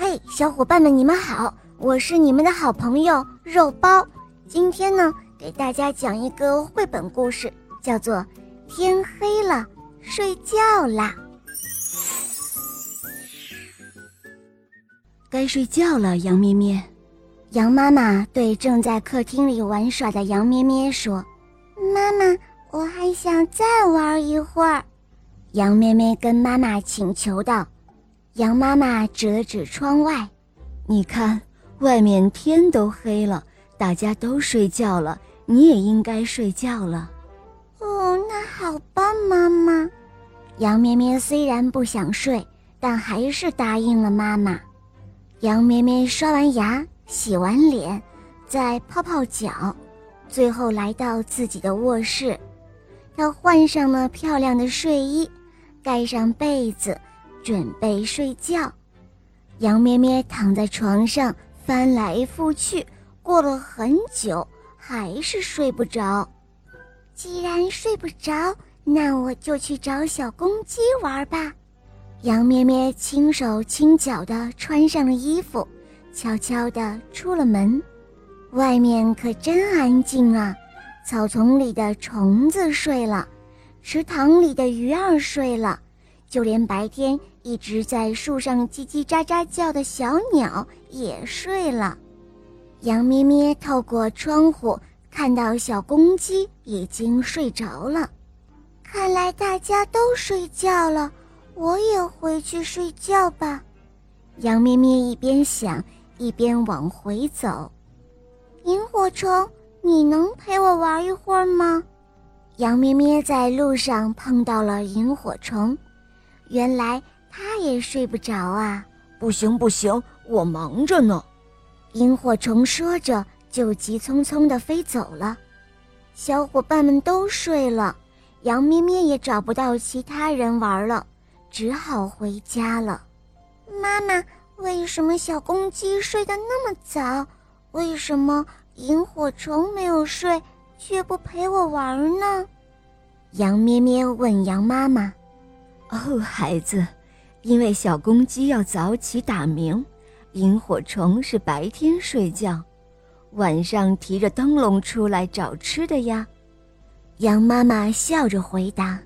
嘿，小伙伴们，你们好，我是你们的好朋友肉包。今天呢，给大家讲一个绘本故事，叫做《天黑了，睡觉啦》。该睡觉了，羊咩咩。羊妈妈对正在客厅里玩耍的羊咩咩说：“妈妈，我还想再玩一会儿。”羊咩咩跟妈妈请求道。羊妈妈指了指窗外，你看，外面天都黑了，大家都睡觉了，你也应该睡觉了。哦，那好吧，妈妈。羊咩咩虽然不想睡，但还是答应了妈妈。羊咩咩刷完牙，洗完脸，再泡泡脚，最后来到自己的卧室，他换上了漂亮的睡衣，盖上被子。准备睡觉，羊咩咩躺在床上翻来覆去，过了很久还是睡不着。既然睡不着，那我就去找小公鸡玩吧。羊咩咩轻手轻脚地穿上了衣服，悄悄地出了门。外面可真安静啊！草丛里的虫子睡了，池塘里的鱼儿睡了。就连白天一直在树上叽叽喳喳叫的小鸟也睡了。羊咩咩透过窗户看到小公鸡已经睡着了，看来大家都睡觉了，我也回去睡觉吧。羊咩咩一边想一边往回走。萤火虫，你能陪我玩一会儿吗？羊咩咩在路上碰到了萤火虫。原来他也睡不着啊！不行不行，我忙着呢。萤火虫说着，就急匆匆地飞走了。小伙伴们都睡了，羊咩咩也找不到其他人玩了，只好回家了。妈妈，为什么小公鸡睡得那么早？为什么萤火虫没有睡，却不陪我玩呢？羊咩咩问羊妈妈。哦，孩子，因为小公鸡要早起打鸣，萤火虫是白天睡觉，晚上提着灯笼出来找吃的呀。羊妈妈笑着回答：“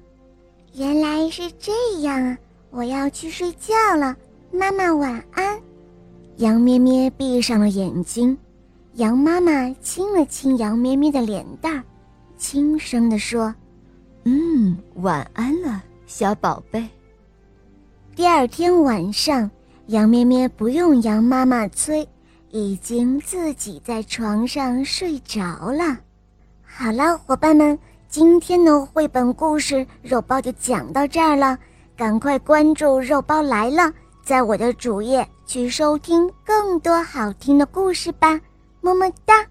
原来是这样啊，我要去睡觉了，妈妈晚安。”羊咩咩闭上了眼睛，羊妈妈亲了亲羊咩咩的脸蛋儿，轻声地说：“嗯，晚安了。”小宝贝。第二天晚上，羊咩咩不用羊妈妈催，已经自己在床上睡着了。好了，伙伴们，今天的绘本故事肉包就讲到这儿了。赶快关注“肉包来了”，在我的主页去收听更多好听的故事吧。么么哒。